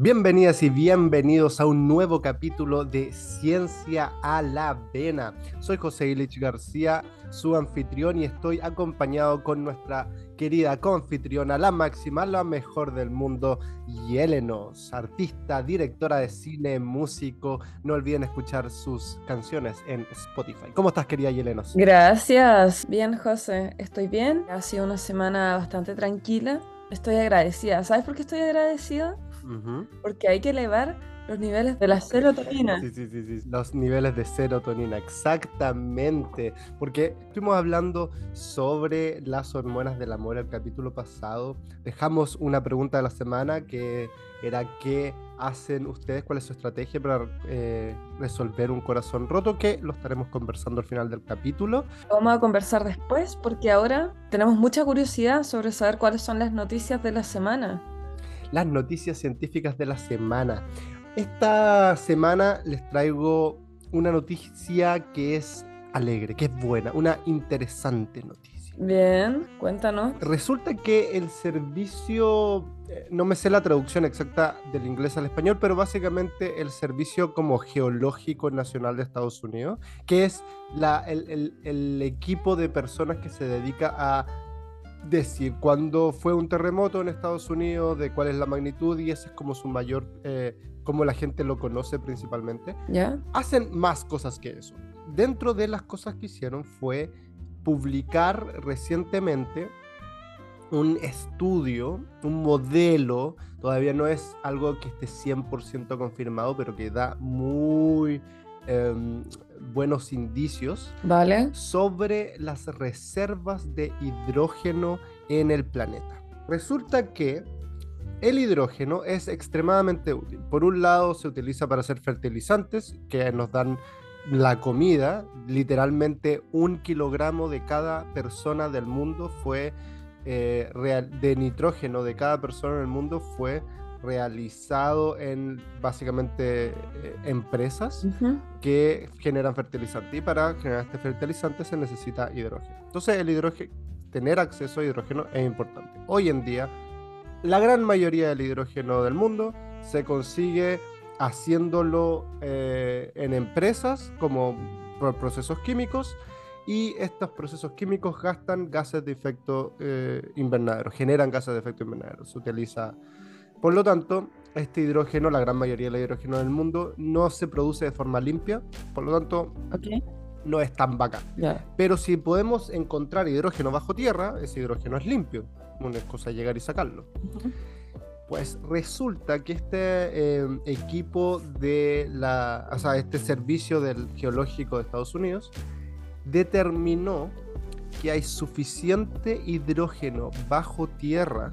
Bienvenidas y bienvenidos a un nuevo capítulo de Ciencia a la Vena. Soy José Ilich García, su anfitrión, y estoy acompañado con nuestra querida confitriona, la máxima, la mejor del mundo, Yelenos, artista, directora de cine, músico. No olviden escuchar sus canciones en Spotify. ¿Cómo estás, querida Yelenos? Gracias. Bien, José. Estoy bien. Ha sido una semana bastante tranquila. Estoy agradecida. ¿Sabes por qué estoy agradecida? Porque hay que elevar los niveles de la serotonina. Sí, sí, sí, sí, los niveles de serotonina, exactamente. Porque estuvimos hablando sobre las hormonas del amor el capítulo pasado. Dejamos una pregunta de la semana que era qué hacen ustedes, cuál es su estrategia para eh, resolver un corazón roto, que lo estaremos conversando al final del capítulo. Vamos a conversar después porque ahora tenemos mucha curiosidad sobre saber cuáles son las noticias de la semana las noticias científicas de la semana. Esta semana les traigo una noticia que es alegre, que es buena, una interesante noticia. Bien, cuéntanos. Resulta que el servicio, eh, no me sé la traducción exacta del inglés al español, pero básicamente el servicio como geológico nacional de Estados Unidos, que es la, el equipo de personas que se dedica a decir cuándo fue un terremoto en Estados Unidos, de cuál es la magnitud y ese es como su mayor, eh, como la gente lo conoce principalmente. ¿Ya? Hacen más cosas que eso. Dentro de las cosas que hicieron fue publicar recientemente un estudio, un modelo, todavía no es algo que esté 100% confirmado, pero que da muy Em, buenos indicios vale. sobre las reservas de hidrógeno en el planeta. Resulta que el hidrógeno es extremadamente útil. Por un lado se utiliza para hacer fertilizantes que nos dan la comida, literalmente un kilogramo de cada persona del mundo fue eh, de nitrógeno de cada persona en el mundo fue realizado en básicamente eh, empresas que generan fertilizante y para generar este fertilizante se necesita hidrógeno. Entonces el hidrógeno, tener acceso a hidrógeno es importante. Hoy en día la gran mayoría del hidrógeno del mundo se consigue haciéndolo eh, en empresas como por procesos químicos y estos procesos químicos gastan gases de efecto eh, invernadero, generan gases de efecto invernadero. Se utiliza por lo tanto, este hidrógeno, la gran mayoría del hidrógeno del mundo, no se produce de forma limpia, por lo tanto, no es tan bacán. Pero si podemos encontrar hidrógeno bajo tierra, ese hidrógeno es limpio. Una cosa llegar y sacarlo. Pues resulta que este eh, equipo de la, o sea, este servicio del geológico de Estados Unidos determinó que hay suficiente hidrógeno bajo tierra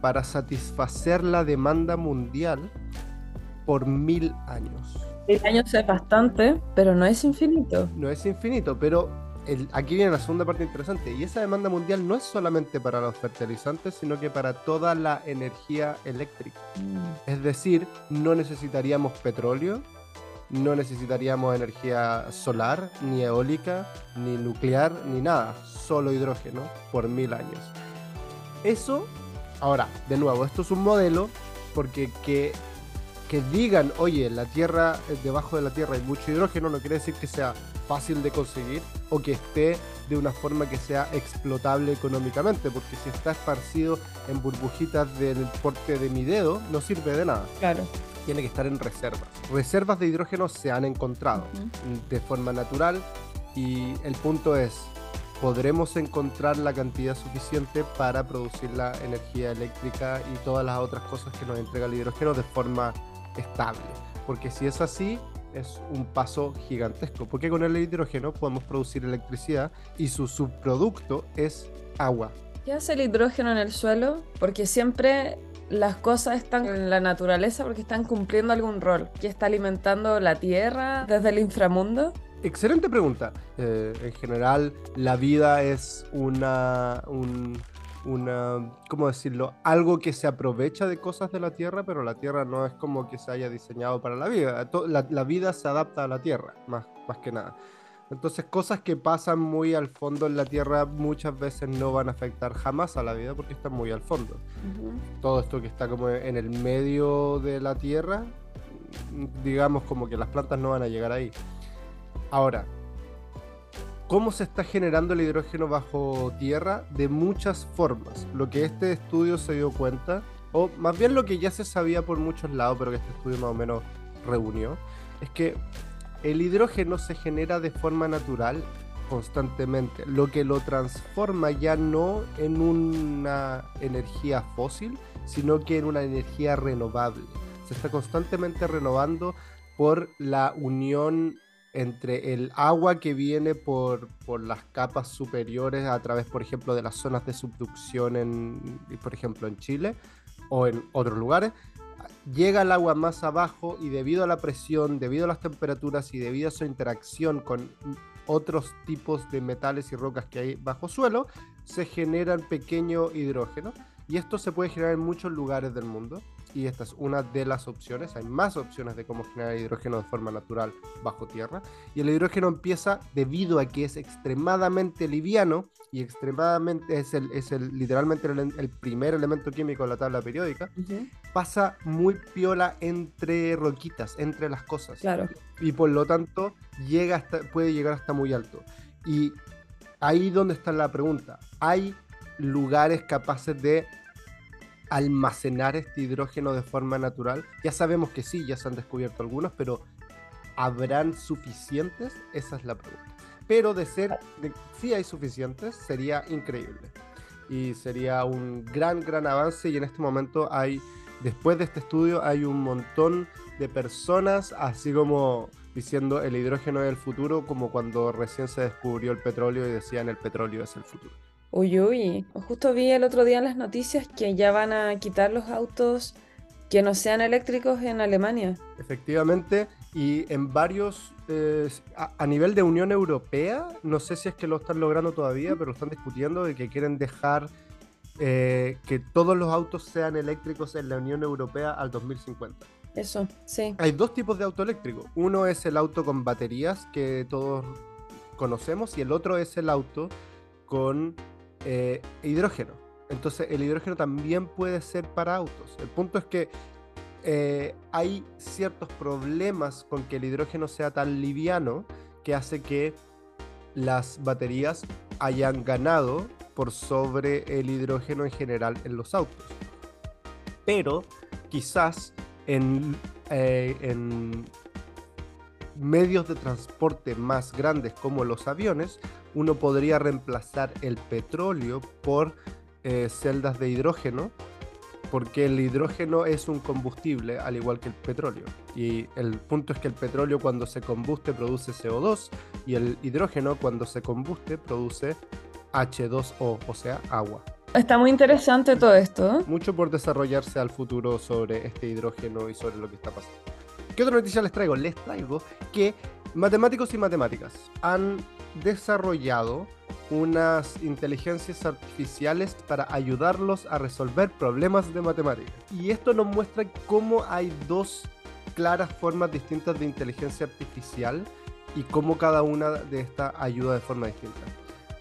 para satisfacer la demanda mundial por mil años. Mil años es bastante, pero no es infinito. No es infinito, pero el, aquí viene la segunda parte interesante. Y esa demanda mundial no es solamente para los fertilizantes, sino que para toda la energía eléctrica. Mm. Es decir, no necesitaríamos petróleo, no necesitaríamos energía solar, ni eólica, ni nuclear, ni nada. Solo hidrógeno por mil años. Eso Ahora, de nuevo, esto es un modelo porque que, que digan, oye, la Tierra, eh, debajo de la Tierra hay mucho hidrógeno, no quiere decir que sea fácil de conseguir o que esté de una forma que sea explotable económicamente, porque si está esparcido en burbujitas del porte de mi dedo, no sirve de nada. Claro. Tiene que estar en reservas. Reservas de hidrógeno se han encontrado de forma natural y el punto es, podremos encontrar la cantidad suficiente para producir la energía eléctrica y todas las otras cosas que nos entrega el hidrógeno de forma estable. Porque si es así, es un paso gigantesco, porque con el hidrógeno podemos producir electricidad y su subproducto es agua. ¿Qué hace el hidrógeno en el suelo? Porque siempre las cosas están en la naturaleza porque están cumpliendo algún rol. ¿Qué está alimentando la Tierra desde el inframundo? Excelente pregunta. Eh, en general, la vida es una, una, ¿cómo decirlo? Algo que se aprovecha de cosas de la Tierra, pero la Tierra no es como que se haya diseñado para la vida. La, la vida se adapta a la Tierra, más, más que nada. Entonces cosas que pasan muy al fondo en la Tierra muchas veces no van a afectar jamás a la vida porque están muy al fondo. Todo esto que está como en el medio de la Tierra, digamos como que las plantas no van a llegar ahí. Ahora, ¿cómo se está generando el hidrógeno bajo tierra? De muchas formas. Lo que este estudio se dio cuenta, o más bien lo que ya se sabía por muchos lados, pero que este estudio más o menos reunió, es que el hidrógeno se genera de forma natural constantemente, lo que lo transforma ya no en una energía fósil, sino que en una energía renovable. Se está constantemente renovando por la unión entre el agua que viene por, por, las capas superiores a través, por ejemplo, de las zonas de subducción, en, por ejemplo, en Chile o en otros lugares, llega el agua más abajo y debido a la presión, debido a las temperaturas y debido a su interacción con otros tipos de metales y rocas que hay bajo suelo, se generan pequeño hidrógeno y esto se puede generar en muchos lugares del mundo y esta es una de las opciones. Hay más opciones de cómo generar hidrógeno de forma natural bajo tierra. Y el hidrógeno empieza debido a que es extremadamente liviano y extremadamente es el, es el literalmente el, primer elemento químico de la tabla periódica. Pasa muy piola entre roquitas, entre las cosas. Claro. Y por lo tanto llega hasta, puede llegar hasta muy alto. Y ahí donde está la pregunta. Hay lugares capaces de almacenar este hidrógeno de forma natural? Ya sabemos que sí, ya se han descubierto algunos, pero ¿habrán suficientes? Esa es la pregunta. Pero de ser, de, si hay suficientes, sería increíble. Y sería un gran, gran avance. Y en este momento hay, después de este estudio, hay un montón de personas, así como diciendo el hidrógeno es el futuro, como cuando recién se descubrió el petróleo y decían el petróleo es el futuro. Uy, uy, justo vi el otro día en las noticias que ya van a quitar los autos que no sean eléctricos en Alemania. Efectivamente, y en varios, eh, a, nivel de Unión Europea, no sé si es que lo están logrando todavía, pero lo están discutiendo de que quieren dejar eh, que todos los autos sean eléctricos en la Unión Europea al 2050. Eso, sí. Hay dos tipos de auto eléctrico. Uno es el auto con baterías que todos conocemos y el otro es el auto con eh, hidrógeno. Entonces el hidrógeno también puede ser para autos. El punto es que eh, hay ciertos problemas con que el hidrógeno sea tan liviano que hace que las baterías hayan ganado por sobre el hidrógeno en general en los autos. Pero quizás en, eh, en medios de transporte más grandes como los aviones, uno podría reemplazar el petróleo por eh, celdas de hidrógeno, porque el hidrógeno es un combustible al igual que el petróleo. Y el punto es que el petróleo cuando se combuste produce CO2 y el hidrógeno cuando se combuste produce H2O, o sea, agua. Está muy interesante todo esto. Mucho por desarrollarse al futuro sobre este hidrógeno y sobre lo que está pasando. ¿Qué otra noticia les traigo? Les traigo que matemáticos y matemáticas han desarrollado unas inteligencias artificiales para ayudarlos a resolver problemas de matemáticas. Y esto nos muestra cómo hay dos claras formas distintas de inteligencia artificial y cómo cada una de estas ayuda de forma distinta.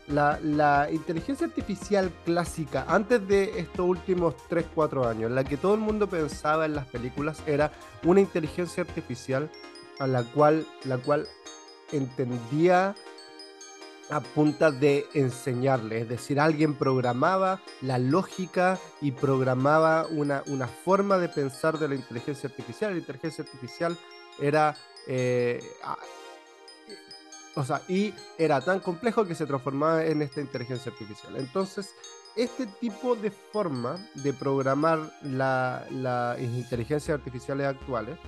La, la, inteligencia artificial clásica, antes de estos últimos 3-4 años, la que todo el mundo pensaba en las películas, era una inteligencia artificial a la cual, la cual entendía a punta de enseñarle, es decir, alguien programaba la lógica y programaba una, una forma de pensar de la inteligencia artificial. La inteligencia artificial era eh, o sea, y era tan complejo que se transformaba en esta inteligencia artificial. Entonces, este tipo de forma de programar las la inteligencias artificiales actuales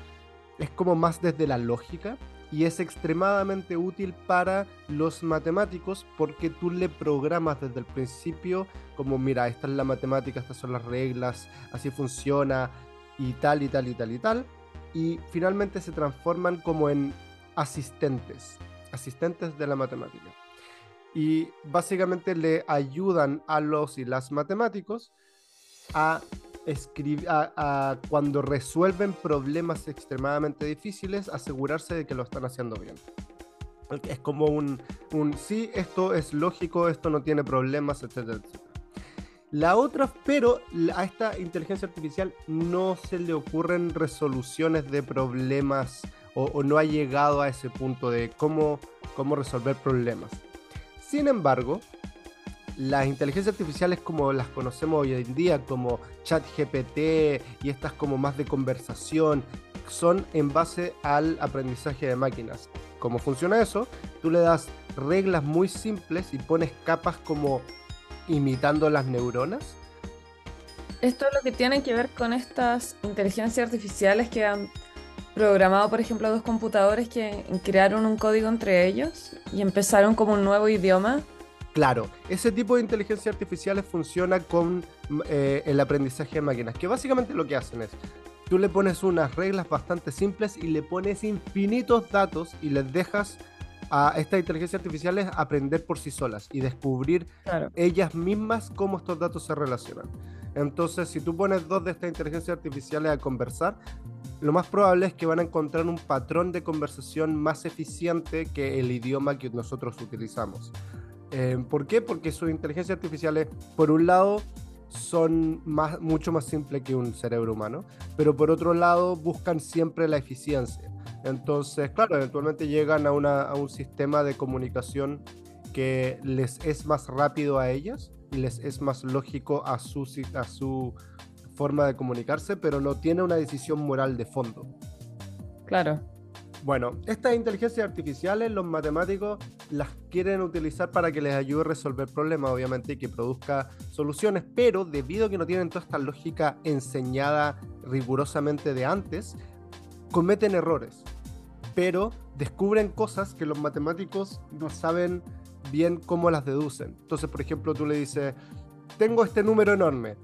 es como más desde la lógica y es extremadamente útil para los matemáticos porque tú le programas desde el principio como mira, esta es la matemática, estas son las reglas, así funciona y tal y tal y tal y tal y finalmente se transforman como en asistentes asistentes de la matemática. Y básicamente le ayudan a los y las matemáticos a escribir, a, cuando resuelven problemas extremadamente difíciles, asegurarse de que lo están haciendo bien. Es como un, un sí, esto es lógico, esto no tiene problemas, etcétera, etcétera. La otra, pero a esta inteligencia artificial no se le ocurren resoluciones de problemas o, no ha llegado a ese punto de cómo, cómo resolver problemas. Sin embargo, las inteligencias artificiales como las conocemos hoy en día, como ChatGPT y estas como más de conversación, son en base al aprendizaje de máquinas. ¿Cómo funciona eso? Tú le das reglas muy simples y pones capas como imitando las neuronas. Esto es lo que tiene que ver con estas inteligencias artificiales que han programado, por ejemplo, dos computadores que crearon un código entre ellos y empezaron como un nuevo idioma. Claro, ese tipo de inteligencia artificiales funciona con eh, el aprendizaje de máquinas, que básicamente lo que hacen es, tú le pones unas reglas bastante simples y le pones infinitos datos y les dejas a estas inteligencias artificiales aprender por sí solas y descubrir ellas mismas cómo estos datos se relacionan. Entonces, si tú pones dos de estas inteligencias artificiales a conversar, lo más probable es que van a encontrar un patrón de conversación más eficiente que el idioma que nosotros utilizamos. Eh, ¿Por qué? Porque sus inteligencias artificiales, por un lado, son más, mucho más simples que un cerebro humano, pero por otro lado buscan siempre la eficiencia. Entonces, claro, eventualmente llegan a, un sistema de comunicación que les es más rápido a ellas y les es más lógico a su, a su forma de comunicarse, pero no tiene una decisión moral de fondo. Claro. Bueno, estas inteligencias artificiales los matemáticos las quieren utilizar para que les ayude a resolver problemas, obviamente, y que produzca soluciones, pero debido a que no tienen toda esta lógica enseñada rigurosamente de antes, cometen errores, pero descubren cosas que los matemáticos no saben bien cómo las deducen. Entonces, por ejemplo, tú le dices, tengo este número enorme,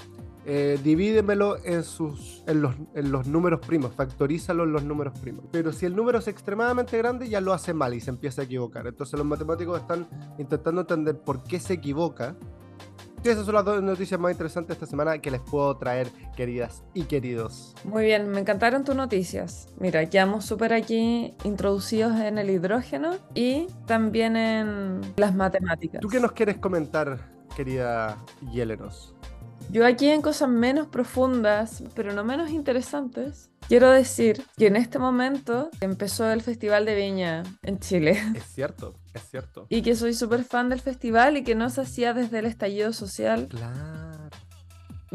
eh, divídemelo en, sus, en, los, en los números primos, factorízalo en los números primos. Pero si el número es extremadamente grande, ya lo hace mal y se empieza a equivocar. Entonces los matemáticos están intentando entender por qué se equivoca. Y esas son las dos noticias más interesantes esta semana que les puedo traer, queridas y queridos. Muy bien, me encantaron tus noticias. Mira, quedamos súper aquí introducidos en el hidrógeno y también en las matemáticas. ¿Tú qué nos quieres comentar, querida Yelenos? Yo aquí en cosas menos profundas, pero no menos interesantes, quiero decir que en este momento empezó el Festival de Viña en Chile. Es cierto, es cierto. Y que soy súper fan del festival y que no se hacía desde el estallido social. Claro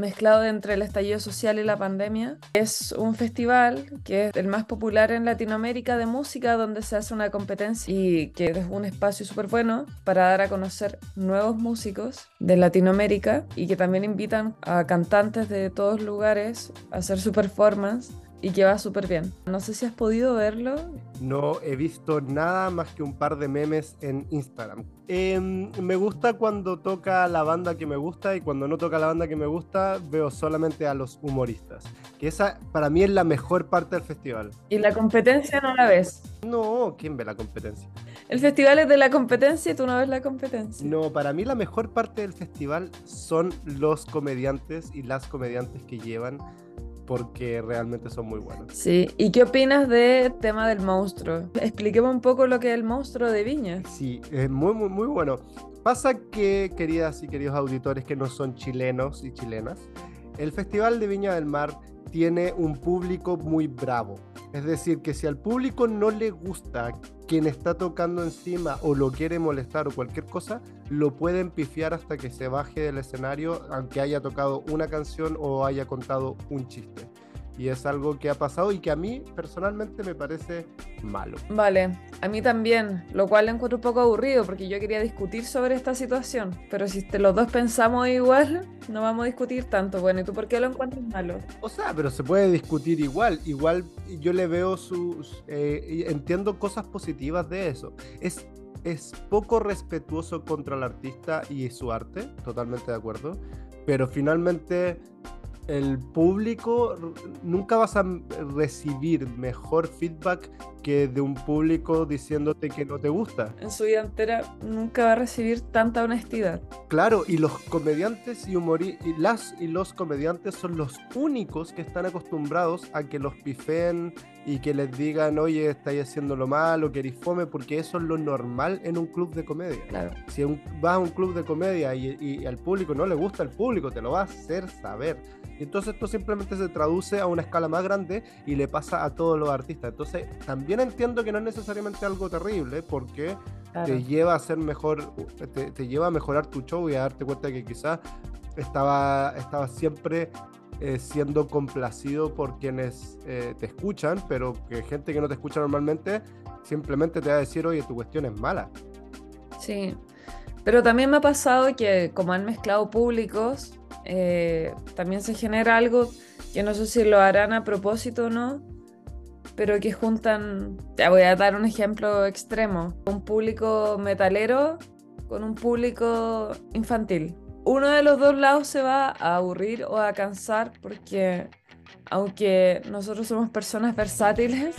mezclado entre el estallido social y la pandemia. Es un festival que es el más popular en Latinoamérica de música, donde se hace una competencia y que es un espacio súper bueno para dar a conocer nuevos músicos de Latinoamérica y que también invitan a cantantes de todos lugares a hacer su performance y que va súper bien. No sé si has podido verlo. No he visto nada más que un par de memes en Instagram. Em, me gusta cuando toca la banda que me gusta y cuando no toca la banda que me gusta veo solamente a los humoristas. Que esa para mí es la mejor parte del festival. ¿Y la competencia no la ves? No, ¿quién ve la competencia? El festival es de la competencia y tú no ves la competencia. No, para mí la mejor parte del festival son los comediantes y las comediantes que llevan porque realmente son muy buenos. Sí, ¿y qué opinas del tema del monstruo? Expliquemos un poco lo que es el monstruo de Viña. Sí, es muy, muy, muy bueno. Pasa que, queridas y queridos auditores que no son chilenos y chilenas, el Festival de Viña del Mar tiene un público muy bravo. Es decir, que si al público no le gusta quien está tocando encima o lo quiere molestar o cualquier cosa, lo pueden pifiar hasta que se baje del escenario, aunque haya tocado una canción o haya contado un chiste y es algo que ha pasado y que a mí personalmente me parece malo. Vale, a mí también, lo cual le encuentro un poco aburrido porque yo quería discutir sobre esta situación, pero si los dos pensamos igual, no vamos a discutir tanto. Bueno, ¿y tú por qué lo encuentras malo? O sea, pero se puede discutir igual, igual yo le veo sus... Eh, entiendo cosas positivas de eso. Es es poco respetuoso contra el artista y su arte, totalmente de acuerdo, pero finalmente el público nunca vas a recibir mejor feedback que de un público diciéndote que no te gusta. En su vida entera nunca va a recibir tanta honestidad. Claro, y los comediantes y y las y los comediantes son los únicos que están acostumbrados a que los pifeen y que les digan, oye, estáis haciéndolo mal o queréis fome, porque eso es lo normal en un club de comedia. Claro. Si vas a un club de comedia y, y, al público no le gusta el público, te lo va a hacer saber. Entonces esto simplemente se traduce a una escala más grande y le pasa a todos los artistas. Entonces también entiendo que no es necesariamente algo terrible porque te lleva a ser mejor, te, te, lleva a mejorar tu show y a darte cuenta que quizás estaba, estaba siempre eh, siendo complacido por quienes eh, te escuchan, pero que gente que no te escucha normalmente simplemente te va a decir, oye, tu cuestión es mala. Sí, pero también me ha pasado que como han mezclado públicos, eh, también se genera algo que no sé si lo harán a propósito o no, pero que juntan, ya voy a dar un ejemplo extremo, un público metalero con un público infantil uno de los dos lados se va a aburrir o a cansar porque aunque nosotros somos personas versátiles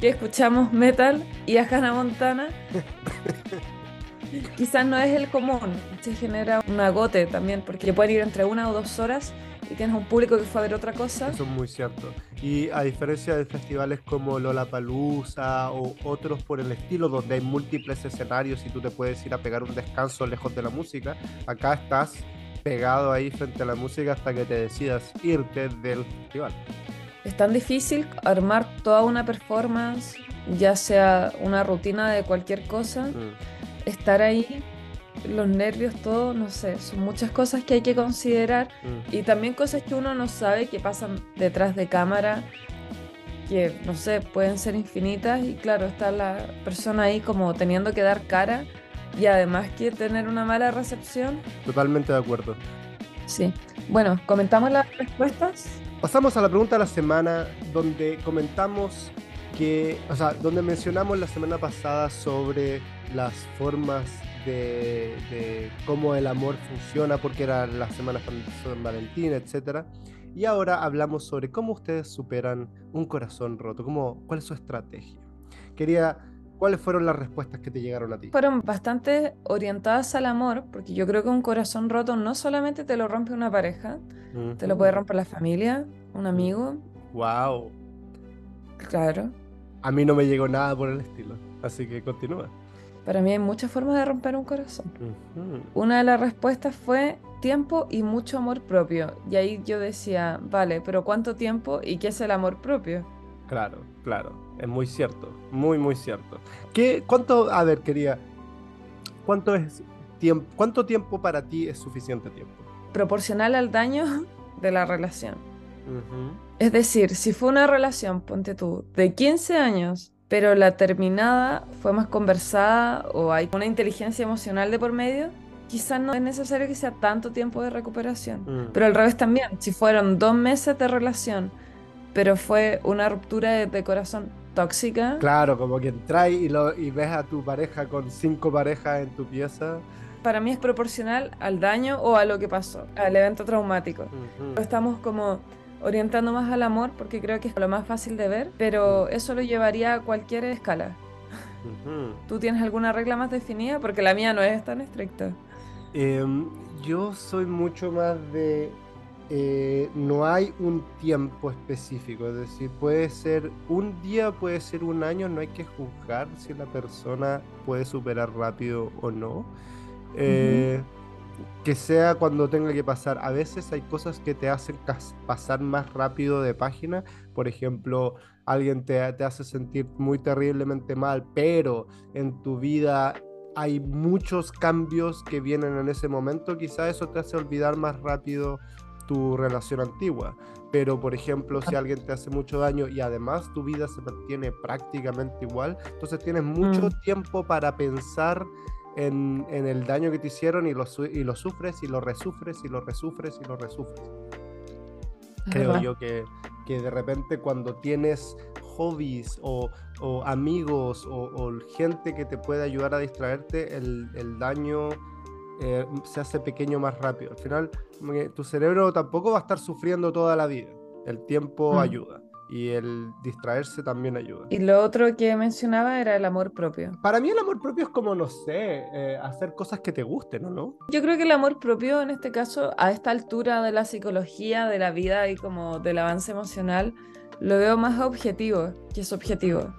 que escuchamos metal y a Hannah Montana, quizás no es el común. Se genera un agote también porque pueden ir entre una o dos horas y tienes un público que fue a ver otra cosa. Eso es muy cierto. Y a diferencia de festivales como Lollapalooza o otros por el estilo, donde hay múltiples escenarios y tú te puedes ir a pegar un descanso lejos de la música, acá estás pegado ahí frente a la música hasta que te decidas irte del festival. Es tan difícil armar toda una performance, ya sea una rutina de cualquier cosa, mm. estar ahí los nervios, todo, no sé, son muchas cosas que hay que considerar mm. y también cosas que uno no sabe que pasan detrás de cámara, que no sé, pueden ser infinitas y claro, está la persona ahí como teniendo que dar cara y además que tener una mala recepción. Totalmente de acuerdo. Sí. Bueno, ¿comentamos las respuestas? Pasamos a la pregunta de la semana donde comentamos que, o sea, donde mencionamos la semana pasada sobre las formas de, cómo el amor funciona, porque era la semana de San Valentín, etc. Y ahora hablamos sobre cómo ustedes superan un corazón roto, cómo, cuál es su estrategia. Quería, ¿cuáles fueron las respuestas que te llegaron a ti? Fueron bastante orientadas al amor, porque yo creo que un corazón roto no solamente te lo rompe una pareja, te lo puede romper la familia, un amigo. Wow. Claro. A mí no me llegó nada por el estilo, así que continúa. Para mí hay muchas formas de romper un corazón. Una de las respuestas fue tiempo y mucho amor propio. Y ahí yo decía, vale, pero ¿cuánto tiempo y qué es el amor propio? Claro, claro, es muy cierto, muy, muy cierto. ¿Qué, ¿Cuánto, a ver, quería, cuánto es tiempo, cuánto tiempo para ti es suficiente tiempo? Proporcional al daño de la relación. Es decir, si fue una relación, ponte tú, de 15 años pero la terminada fue más conversada o hay una inteligencia emocional de por medio, quizás no es necesario que sea tanto tiempo de recuperación. Mm. Pero al revés también, si fueron dos meses de relación, pero fue una ruptura de, corazón tóxica. Claro, como que entras y, y ves a tu pareja con cinco parejas en tu pieza. Para mí es proporcional al daño o a lo que pasó, al evento traumático. Estamos como orientando más al amor porque creo que es lo más fácil de ver, pero eso lo llevaría a cualquier escala. ¿Tú tienes alguna regla más definida? Porque la mía no es tan estricta. Em, yo soy mucho más de... Eh, no hay un tiempo específico, es decir, puede ser un día, puede ser un año, no hay que juzgar si la persona puede superar rápido o no. Eh, que sea cuando tenga que pasar. A veces hay cosas que te hacen pasar más rápido de página. Por ejemplo, alguien te, te, hace sentir muy terriblemente mal, pero en tu vida hay muchos cambios que vienen en ese momento. Quizá eso te hace olvidar más rápido tu relación antigua. Pero, por ejemplo, si alguien te hace mucho daño y además tu vida se mantiene prácticamente igual, entonces tienes mucho mm. tiempo para pensar en, el daño que te hicieron y lo, y lo sufres y lo resufres y lo resufres y lo resufres. Creo yo que, de repente cuando tienes hobbies o, amigos o, gente que te puede ayudar a distraerte, el, daño eh, se hace pequeño más rápido. Al final, tu cerebro tampoco va a estar sufriendo toda la vida. El tiempo mm. ayuda y el distraerse también ayuda. Y lo otro que mencionaba era el amor propio. Para mí el amor propio es como, no sé, eh, hacer cosas que te gusten, ¿o no? Yo creo que el amor propio en este caso, a esta altura de la psicología, de la vida y como del avance emocional, lo veo más objetivo que subjetivo.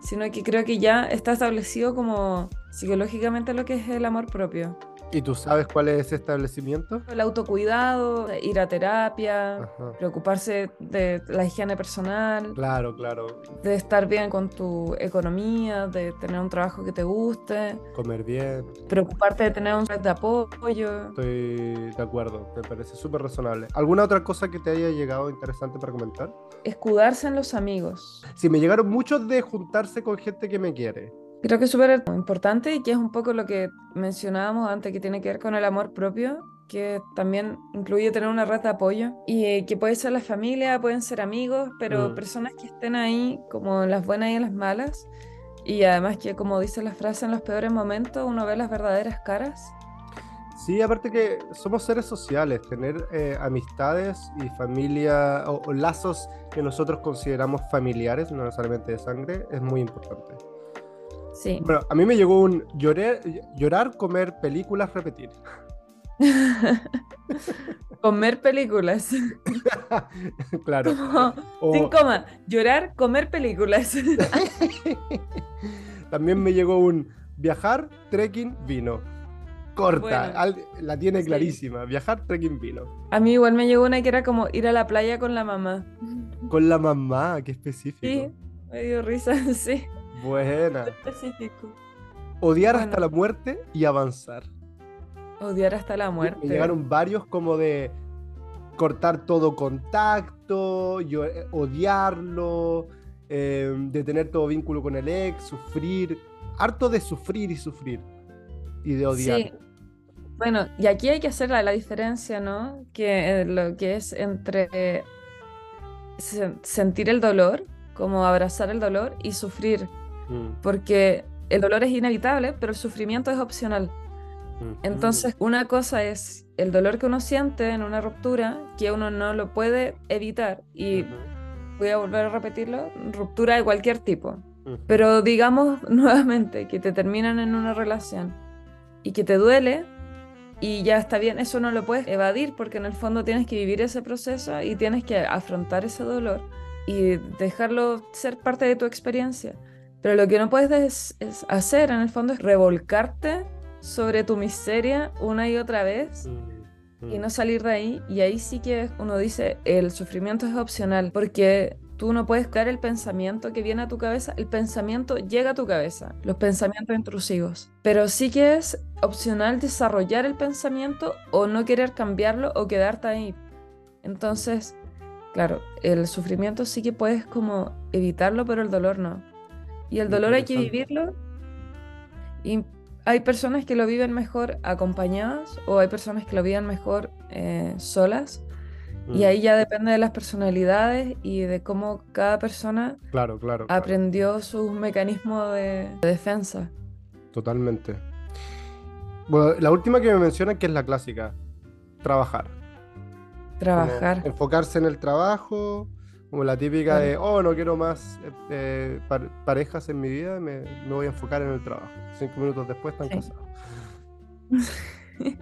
Sino que creo que ya está establecido como psicológicamente lo que es el amor propio. ¿Y tú sabes cuál es ese establecimiento? El autocuidado, ir a terapia, preocuparse de la higiene personal. Claro, claro. De estar bien con tu economía, de tener un trabajo que te guste. Comer bien. Preocuparte de tener un red de apoyo. Estoy de acuerdo, me parece súper razonable. ¿Alguna otra cosa que te haya llegado interesante para comentar? Escudarse en los amigos. Sí, me llegaron muchos de juntarse con gente que me quiere. Creo que es súper importante y que es un poco lo que mencionábamos antes, que tiene que ver con el amor propio, que también incluye tener una red de apoyo y que puede ser la familia, pueden ser amigos, pero mm. personas que estén ahí como en las buenas y en las malas. Y además que, como dice la frase, en los peores momentos uno ve las verdaderas caras. Sí, aparte que somos seres sociales, tener eh, amistades y familia o lazos que nosotros consideramos familiares, no necesariamente de sangre, es muy importante. Sí. Bueno, a mí me llegó un llorar, llorar comer películas, repetir. comer películas. claro. Sin coma, llorar, comer películas. También me llegó un viajar, trekking, vino. Corta, la tiene clarísima. Viajar, trekking, vino. A mí igual me llegó una que era como ir a la playa con la mamá. Con la mamá, qué específico. Sí, me dio risa, sí. Buena. Específico. Odiar hasta la muerte y avanzar. Odiar hasta la muerte. Me llegaron varios como de cortar todo contacto, yo, eh, odiarlo, em, de tener todo vínculo con el ex, sufrir, harto de sufrir y sufrir y de odiar. Sí. Bueno, y aquí hay que hacer la, diferencia, ¿no? Que eh, lo que es entre sentir el dolor, como abrazar el dolor y sufrir. Mm. Porque el dolor es inevitable, pero el sufrimiento es opcional. Mm. Entonces, una cosa es el dolor que uno siente en una ruptura, que uno no lo puede evitar. Y voy a volver a repetirlo, ruptura de cualquier tipo. Pero digamos nuevamente que te terminan en una relación y que te duele y ya está bien, eso no lo puedes evadir porque en el fondo tienes que vivir ese proceso y tienes que afrontar ese dolor y dejarlo ser parte de tu experiencia. Pero lo que no puedes hacer en el fondo es revolcarte sobre tu miseria una y otra vez mm, y no mm. salir de ahí. Y ahí sí que uno dice, el sufrimiento es opcional, porque tú no puedes crear el pensamiento que viene a tu cabeza, el pensamiento llega a tu cabeza, los pensamientos intrusivos. Pero sí que es opcional desarrollar el pensamiento o no querer cambiarlo o quedarte ahí. Entonces, claro, el sufrimiento sí que puedes como evitarlo, pero el dolor no. Y el dolor hay que vivirlo. Y hay personas que lo viven mejor acompañadas o hay personas que lo viven mejor eh, solas. Y mm. ahí ya depende de las personalidades y de cómo cada persona claro, claro, aprendió su mecanismo de, defensa. Totalmente. Bueno, la última que me mencionan que es la clásica, trabajar. Trabajar. enfocarse en el trabajo, como la típica de, oh, no quiero más eh, parejas en mi vida, me, voy a enfocar en el trabajo. Cinco minutos después están casados.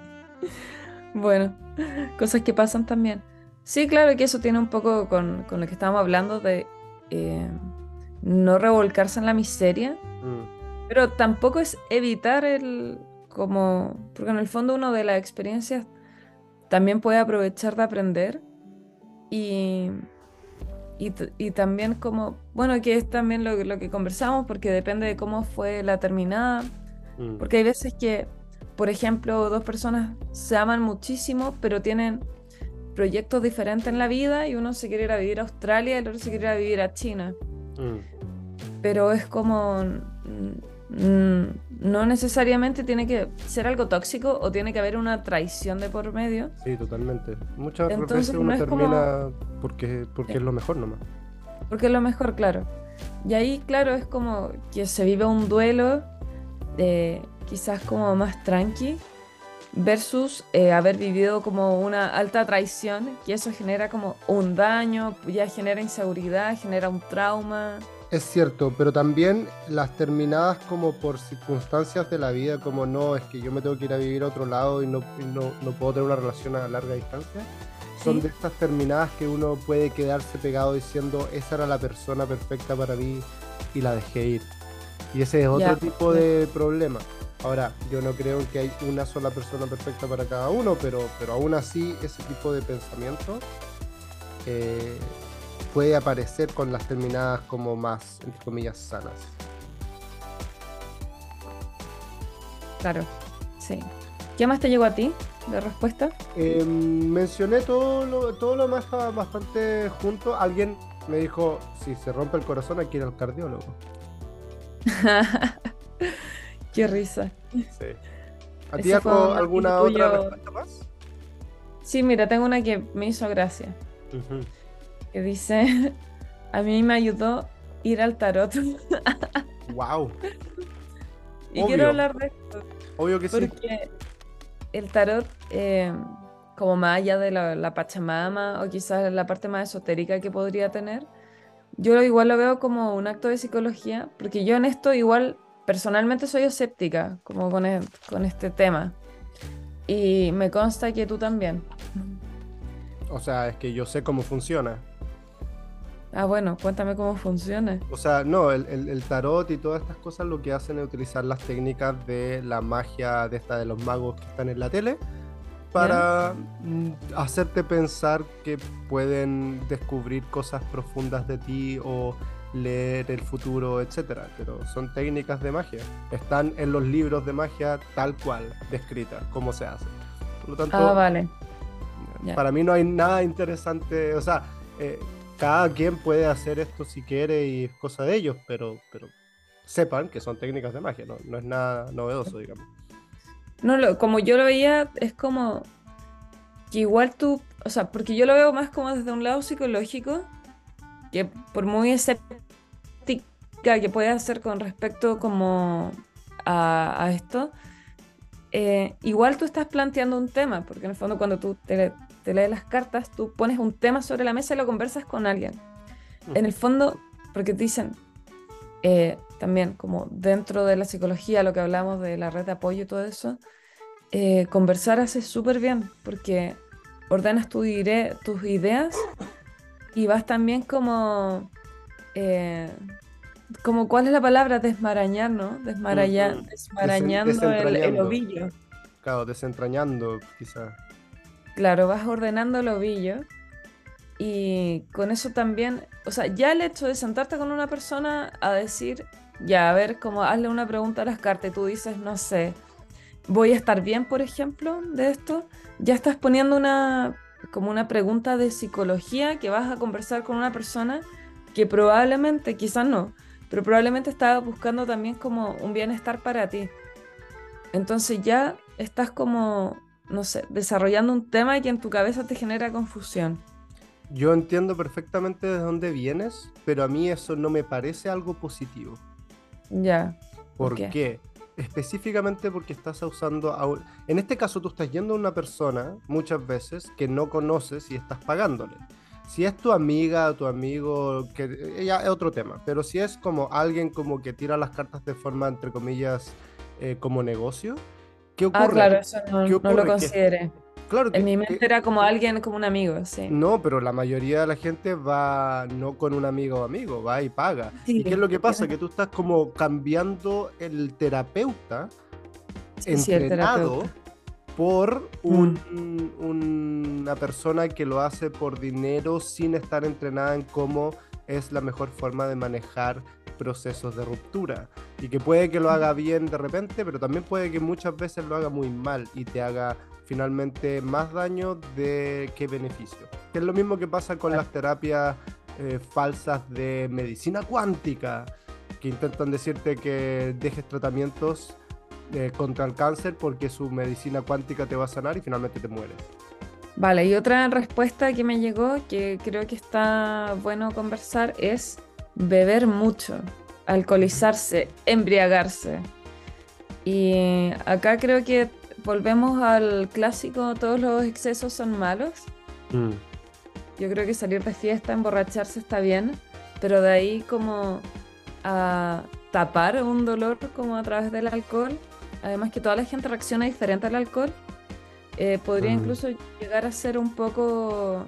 bueno, cosas que pasan también. Sí, claro que eso tiene un poco con, lo que estábamos hablando de eh, no revolcarse en la miseria, mm. pero tampoco es evitar el, como, porque en el fondo uno de las experiencias también puede aprovechar de aprender y y, también como, bueno, que es también lo, lo, que conversamos, porque depende de cómo fue la terminada, mm. porque hay veces que, por ejemplo, dos personas se aman muchísimo, pero tienen proyectos diferentes en la vida y uno se quiere ir a vivir a Australia y el otro se quiere ir a vivir a China. Mm. Pero es como no necesariamente tiene que ser algo tóxico o tiene que haber una traición de por medio. Sí, totalmente. Muchas veces uno termina porque, porque es lo mejor nomás. Porque es lo mejor, claro. Y ahí, claro, es como que se vive un duelo de quizás como más tranqui versus eh, haber vivido como una alta traición, que eso genera como un daño, ya genera inseguridad, genera un trauma. Es cierto, pero también las terminadas como por circunstancias de la vida, como no, es que yo me tengo que ir a vivir a otro lado y no, no, puedo tener una relación a larga distancia, son de estas terminadas que uno puede quedarse pegado diciendo esa era la persona perfecta para mí y la dejé ir. Y ese es otro tipo de problema. Ahora, yo no creo que hay una sola persona perfecta para cada uno, pero, pero aún así ese tipo de pensamiento eh, puede aparecer con las terminadas como más, entre comillas, sanas. Claro, sí. ¿Qué más te llegó a ti de respuesta? Em, mencioné todo lo, todo lo más bastante junto. Alguien me dijo, si se rompe el corazón hay que ir al cardiólogo. Qué risa. Sí. ¿A ti alguna otra respuesta más? Sí, mira, tengo una que me hizo gracia. Que dice, a mí me ayudó ir al tarot. wow. y quiero hablar de esto. Obvio que sí. Porque el tarot, eh, como más allá de la, la, Pachamama o quizás la parte más esotérica que podría tener, yo igual lo veo como un acto de psicología, porque yo en esto igual personalmente soy escéptica como con, con este tema. Y me consta que tú también. O sea, es que yo sé cómo funciona. Ah, bueno, cuéntame cómo funciona. O sea, no, el, tarot y todas estas cosas lo que hacen es utilizar las técnicas de la magia de esta de los magos que están en la tele para mm, hacerte pensar que pueden descubrir cosas profundas de ti o leer el futuro, etcétera. Pero son técnicas de magia. Están en los libros de magia tal cual, descritas, cómo se hace. Por lo tanto, ah, vale. Para mí no hay nada interesante. O sea, eh, cada quien puede hacer esto si quiere y es cosa de ellos, pero, pero sepan que son técnicas de magia, no, no es nada novedoso, digamos. No, lo, como yo lo veía, es como que igual tú, o sea, porque yo lo veo más como desde un lado psicológico, que por muy escéptica que puede hacer con respecto como a, esto, eh, igual tú estás planteando un tema, porque en el fondo cuando tú te, lees las cartas, tú pones un tema sobre la mesa y lo conversas con alguien. En el fondo, porque te dicen, eh, también como dentro de la psicología, lo que hablamos de la red de apoyo y todo eso, eh, conversar hace súper bien porque ordenas tu tus ideas y vas también como, eh, como, ¿cuál es la palabra? Desmarañar, ¿no? Desmarañar, desmarañando el, ovillo. Claro, desentrañando quizás. Claro, vas ordenando el ovillo y con eso también, o sea, ya el hecho de sentarte con una persona a decir, ya, a ver, como hazle una pregunta a las cartas y tú dices, no sé, voy a estar bien, por ejemplo, de esto, ya estás poniendo una, como una pregunta de psicología que vas a conversar con una persona que probablemente, quizás no, pero probablemente estaba buscando también como un bienestar para ti. Entonces ya estás como, no sé, desarrollando un tema que en tu cabeza te genera confusión. Yo entiendo perfectamente de dónde vienes, pero a mí eso no me parece algo positivo. Ya. ¿Por, qué? Específicamente porque estás usando... En este caso tú estás yendo a una persona muchas veces que no conoces y estás pagándole. Si es tu amiga o tu amigo, que ya es otro tema, pero si es como alguien como que tira las cartas de forma, entre comillas, eh, como negocio, ¿qué ah, ocurre? Ah, claro, eso no, no lo considere. Claro en mi mente era como alguien, como un amigo, sí. No, pero la mayoría de la gente va no con un amigo o amigo, va y paga. ¿Y qué es lo que pasa? Que tú estás como cambiando el terapeuta entrenado por mm. una persona que lo hace por dinero sin estar entrenada en cómo es la mejor forma de manejar procesos de ruptura y que puede que lo haga bien de repente, pero también puede que muchas veces lo haga muy mal y te haga finalmente más daño de que beneficio. Es lo mismo que pasa con las terapias eh, falsas de medicina cuántica, que intentan decirte que dejes tratamientos eh, contra el cáncer porque su medicina cuántica te va a sanar y finalmente te mueres. Vale, y otra respuesta que me llegó, que creo que está bueno conversar, es beber mucho, alcoholizarse, embriagarse. Y acá creo que volvemos al clásico, todos los excesos son malos. Mm. Yo creo que salir de fiesta, emborracharse está bien, pero de ahí como a tapar un dolor como a través del alcohol, además que toda la gente reacciona diferente al alcohol, eh, podría mm. incluso llegar a ser un poco,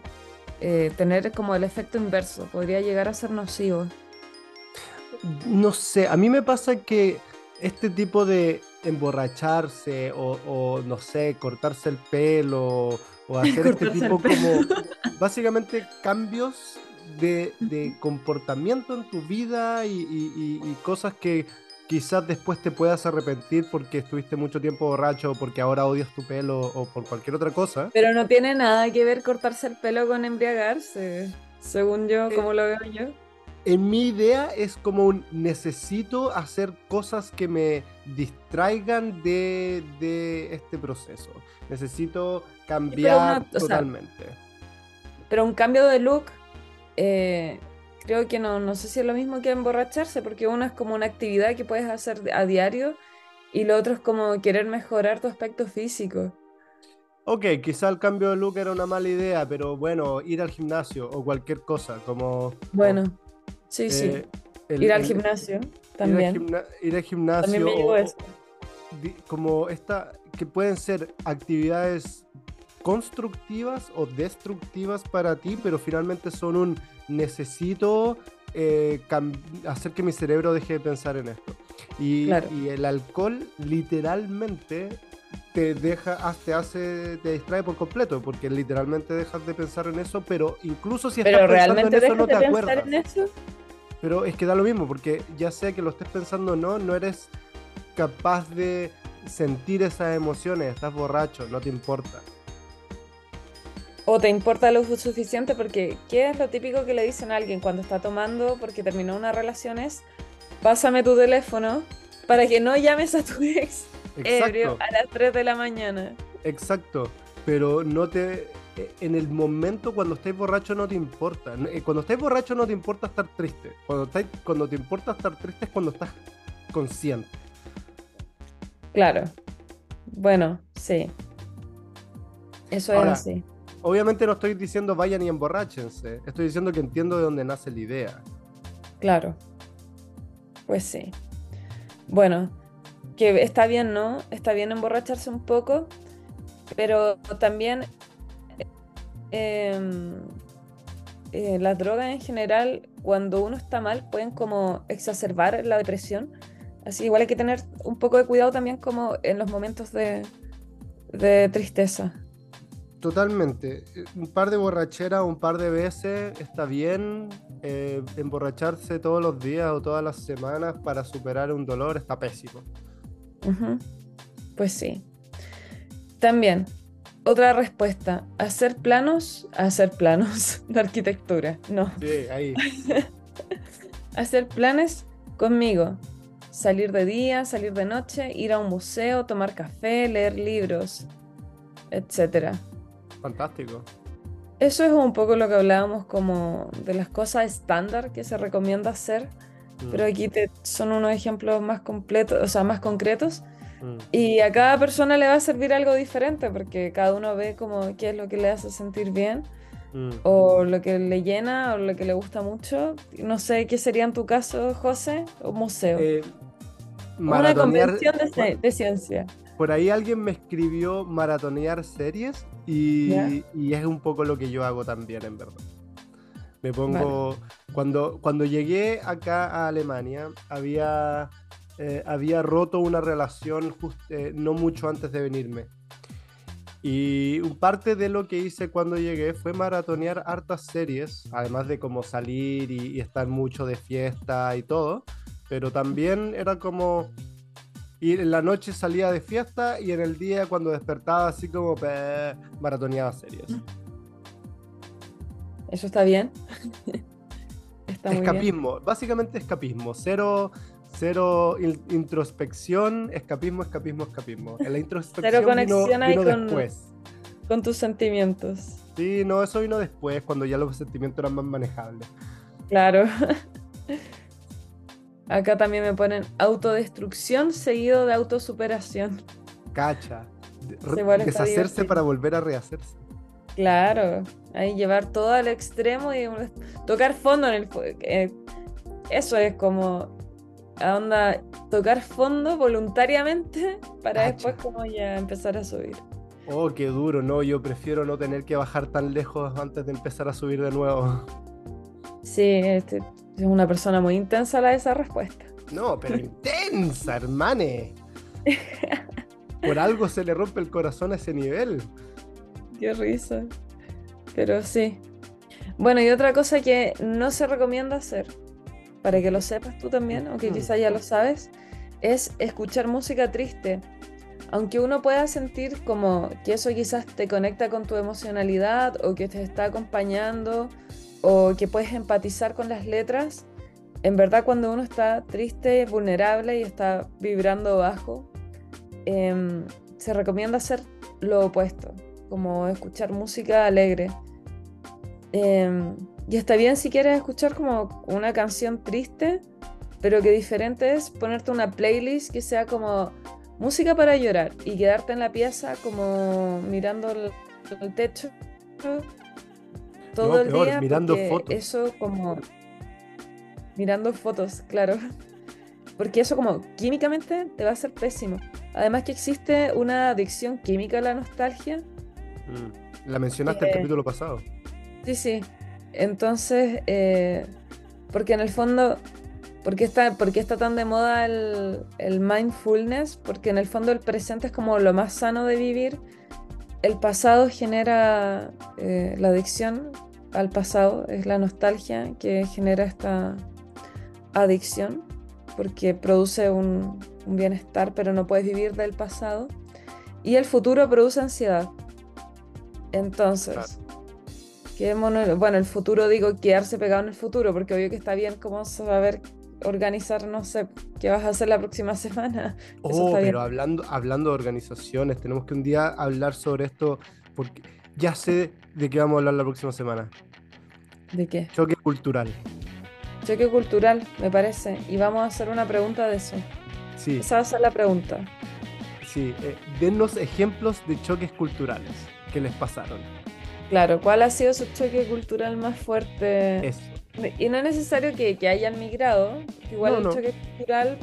eh, tener como el efecto inverso, podría llegar a ser nocivo. No sé, a mí me pasa que este tipo de emborracharse o, no sé, cortarse el pelo o hacer este tipo como básicamente cambios de, comportamiento en tu vida y, cosas que quizás después te puedas arrepentir porque estuviste mucho tiempo borracho o porque ahora odias tu pelo o por cualquier otra cosa. Pero no tiene nada que ver cortarse el pelo con embriagarse, según yo, como lo veo yo en mi idea es como un necesito hacer cosas que me distraigan de, este proceso. Necesito cambiar totalmente. pero un cambio de look, eh, creo que no, no sé si es lo mismo que emborracharse, porque uno es como una actividad que puedes hacer a diario y lo otro es como querer mejorar tu aspecto físico. Ok, quizá el cambio de look era una mala idea, pero bueno, ir al gimnasio o cualquier cosa, como... Bueno. Sí, sí. Eh, ir al gimnasio también. Ir, al gimnasio. También me llegó eso. Como esta, que pueden ser actividades constructivas o destructivas para ti, pero finalmente son un necesito eh, hacer que mi cerebro deje de pensar en esto. Y, y, el alcohol literalmente te deja, te hace, te distrae por completo, porque literalmente dejas de pensar en eso, pero incluso si estás pensando en eso no te acuerdas. En eso? Pero es que da lo mismo, porque ya sea que lo estés pensando o no, no eres capaz de sentir esas emociones, estás borracho, no te importa. O te importa lo suficiente porque, ¿qué es lo típico que le dicen a alguien cuando está tomando porque terminó una relación? Es, pásame tu teléfono para que no llames a tu ex ebrio a las 3 de la mañana. Exacto, pero no te en el momento cuando estés borracho no te importa. Eh, cuando estés borracho no te importa estar triste. Cuando, cuando te importa estar triste es cuando estás consciente. Claro. Bueno, sí. Eso es así. Obviamente no estoy diciendo vayan y emborráchense. Estoy diciendo que entiendo de dónde nace la idea. Claro. Pues sí. Bueno, que está bien, ¿no? Está bien emborracharse un poco, pero también Em, eh, las drogas en general, cuando uno está mal, pueden como exacerbar la depresión. Así igual hay que tener un poco de cuidado también como en los momentos de, tristeza. Totalmente. Un par de borracheras, un par de veces está bien. Eh, emborracharse todos los días o todas las semanas para superar un dolor está pésimo. Pues sí. También otra respuesta, hacer planos, hacer planos de arquitectura, no. Sí, ahí. hacer planes conmigo, salir de día, salir de noche, ir a un museo, tomar café, leer libros, etc. Fantástico. Eso es un poco lo que hablábamos como de las cosas estándar que se recomienda hacer, mm. pero aquí te, son unos ejemplos más completos, o sea, más concretos Mm. Y a cada persona le va a servir algo diferente porque cada uno ve como qué es lo que le hace sentir bien mm. o lo que le llena o lo que le gusta mucho. No sé qué sería en tu caso, José, un museo. Eh, Una convención de, ciencia. Por ahí alguien me escribió maratonear series y, es un poco lo que yo hago también, en verdad. Me pongo. Cuando, cuando llegué acá a Alemania, había eh, había roto una relación eh, no mucho antes de venirme. Y parte de lo que hice cuando llegué fue maratonear hartas series, además de como salir y, estar mucho de fiesta y todo, pero también era como ir en la noche salía de fiesta y en el día cuando despertaba así como maratoneaba series. Eso está bien. escapismo, básicamente escapismo, cero Cero introspección, escapismo, escapismo, escapismo. la introspección Cero conexión con, después. Con tus sentimientos. Sí, no, eso vino después, cuando ya los sentimientos eran más manejables. Claro. Acá también me ponen autodestrucción seguido de autosuperación. Cacha. deshacerse para volver a rehacerse. Claro, ahí llevar todo al extremo y tocar fondo en el... Eh, eso es como a onda tocar fondo voluntariamente para después como ya empezar a subir. Oh, qué duro, no, yo prefiero no tener que bajar tan lejos antes de empezar a subir de nuevo. Sí, este, es una persona muy intensa la de esa respuesta. No, pero intensa, hermane. Por algo se le rompe el corazón a ese nivel. Qué risa. Pero sí. Bueno, y otra cosa que no se recomienda hacer, para que lo sepas tú también, aunque quizás ya lo sabes, es escuchar música triste. Aunque uno pueda sentir como que eso quizás te conecta con tu emocionalidad o que te está acompañando o que puedes empatizar con las letras, en verdad cuando uno está triste, vulnerable y está vibrando bajo, em, se recomienda hacer lo opuesto, como escuchar música alegre. Em, y está bien si quieres escuchar como una canción triste, pero que diferente es ponerte una playlist que sea como música para llorar y quedarte en la pieza como mirando el, techo todo el día mirando fotos. eso como mirando fotos claro porque eso como químicamente te va a hacer pésimo además que existe una adicción química a la nostalgia mm, la mencionaste en el capítulo pasado sí sí entonces eh, porque en el fondo ¿Por qué está, está tan de moda el, mindfulness? Porque en el fondo el presente es como lo más sano de vivir. El pasado genera eh, la adicción al pasado, es la nostalgia que genera esta adicción, porque produce un, bienestar, pero no puedes vivir del pasado. Y el futuro produce ansiedad. Entonces, bueno, el futuro digo quedarse pegado en el futuro, porque obvio que está bien como saber organizar, no sé, qué vas a hacer la próxima semana. Oh, pero hablando, hablando de organizaciones, tenemos que un día hablar sobre esto, porque ya sé de qué vamos a hablar la próxima semana. ¿De qué? Choque cultural. Choque cultural, me parece. Y vamos a hacer una pregunta de eso. Sí. Esa va a ser la pregunta. Sí, eh, denos ejemplos de choques culturales que les pasaron. Claro, ¿cuál ha sido su choque cultural más fuerte? Eso. Y no es necesario que, hayan migrado, igual el choque cultural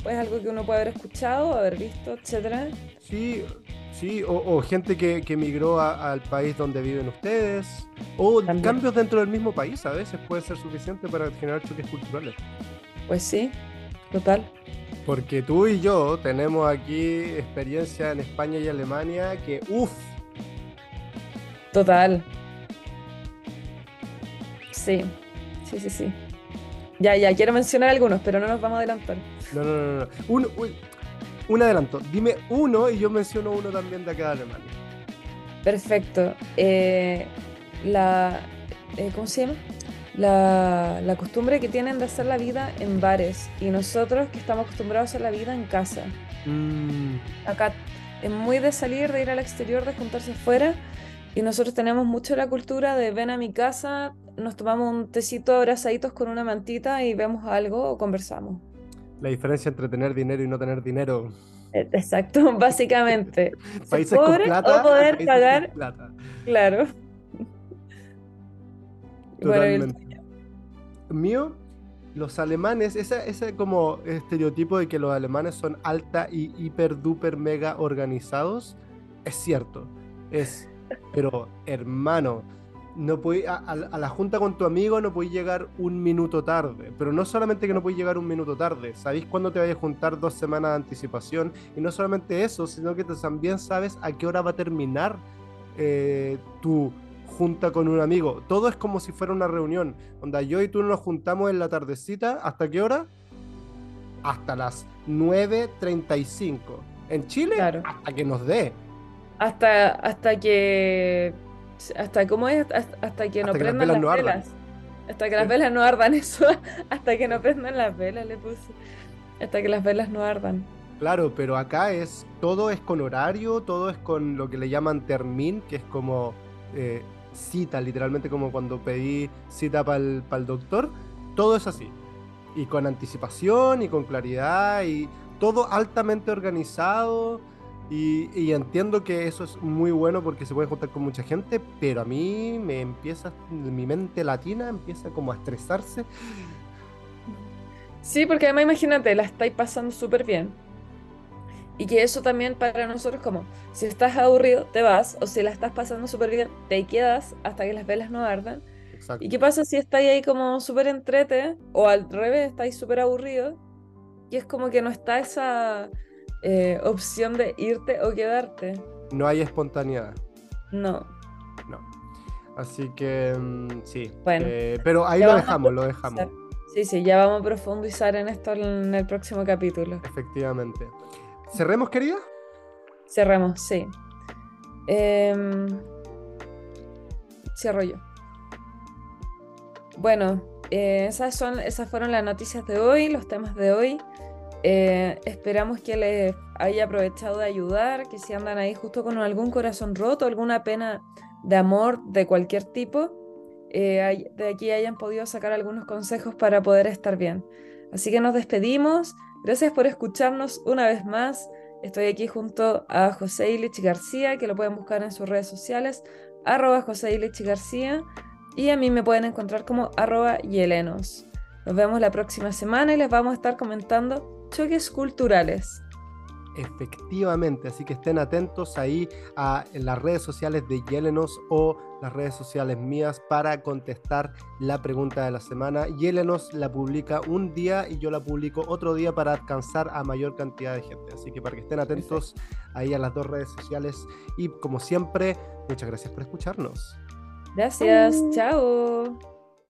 es algo que uno puede haber escuchado, haber visto, etcétera. Sí, sí, o, gente que, que migró al país donde viven ustedes, o cambios dentro del mismo país a veces puede ser suficiente para generar choques culturales. Pues sí, total. Porque tú y yo tenemos aquí experiencia en España y Alemania que, uff. Total. Sí. Sí, sí, sí. Ya, ya, quiero mencionar algunos, pero no nos vamos a adelantar. No, no, no, no. Un, un, adelanto. Dime uno y yo menciono uno también de acá de Alemania. Perfecto. Eh, la. Eh, ¿Cómo se llama? La, la, costumbre que tienen de hacer la vida en bares y nosotros que estamos acostumbrados a hacer la vida en casa. Mm. Acá es muy de salir, de ir al exterior, de juntarse afuera y nosotros tenemos mucho la cultura de ven a mi casa, nos tomamos un tecito abrazaditos con una mantita y vemos algo o conversamos. La diferencia entre tener dinero y no tener dinero. E, exacto, básicamente. países con plata, o poder pagar. Claro. Totalmente. Mío, los alemanes, ese, ese como estereotipo de que los alemanes son alta y hiper duper mega organizados, es cierto. Es, pero hermano, no a, la junta con tu amigo no puedes llegar un minuto tarde. Pero no solamente que no puedes llegar un minuto tarde, sabéis cuándo te vayas a juntar dos semanas de anticipación. Y no solamente eso, sino que también sabes a qué hora va a terminar eh, tu junta con un amigo. Todo es como si fuera una reunión. Onda, yo y tú nos juntamos en la tardecita. ¿Hasta qué hora? Hasta las 9.35. En Chile, hasta que nos dé. Hasta, hasta que hasta cómo es hasta, que no prendan las velas, hasta que las velas no ardan eso. Hasta que no prendan las velas le puse. Hasta que las velas no ardan. Claro pero acá es todo es con horario todo es con lo que le llaman termin que es como eh, cita literalmente como cuando pedí cita para el doctor. Todo es así. Y con anticipación y con claridad y todo altamente organizado y, entiendo que eso es muy bueno porque se puede juntar con mucha gente, pero a mí me empieza, mi mente latina empieza como a estresarse. Sí, porque además imagínate, la estáis pasando súper bien. Y que eso también para nosotros como, si estás aburrido, te vas, o si la estás pasando súper bien, te quedas hasta que las velas no ardan. ¿Y qué pasa si estáis ahí como súper entrete, o al revés, estáis súper aburrido, y es como que no está esa eh, opción de irte o quedarte? No hay espontaneidad. No. No. Así que mm, sí. Bueno. Eh, pero ahí lo dejamos, lo dejamos. Sí, sí, ya vamos a profundizar en esto en el próximo capítulo. Efectivamente. ¿Cerremos, querida? Cerremos, sí. Em, cierro yo. Bueno, eh, esas, son, esas fueron las noticias de hoy, los temas de hoy. Eh, esperamos que les haya aprovechado de ayudar, que si andan ahí justo con algún corazón roto, alguna pena de amor de cualquier tipo, eh, de aquí hayan podido sacar algunos consejos para poder estar bien. Así que nos despedimos. Gracias por escucharnos una vez más. Estoy aquí junto a José Ilich García, que lo pueden buscar en sus redes sociales, arroba José Ilich García, y a mí me pueden encontrar como arroba Yelenos. Nos vemos la próxima semana y les vamos a estar comentando choques culturales. Efectivamente, así que estén atentos ahí a en las redes sociales de Yelenos o las redes sociales mías para contestar la pregunta de la semana. Yelenos la publica un día y yo la publico otro día para alcanzar a mayor cantidad de gente. Así que para que estén atentos ahí a las dos redes sociales y como siempre, muchas gracias por escucharnos. Gracias, chao.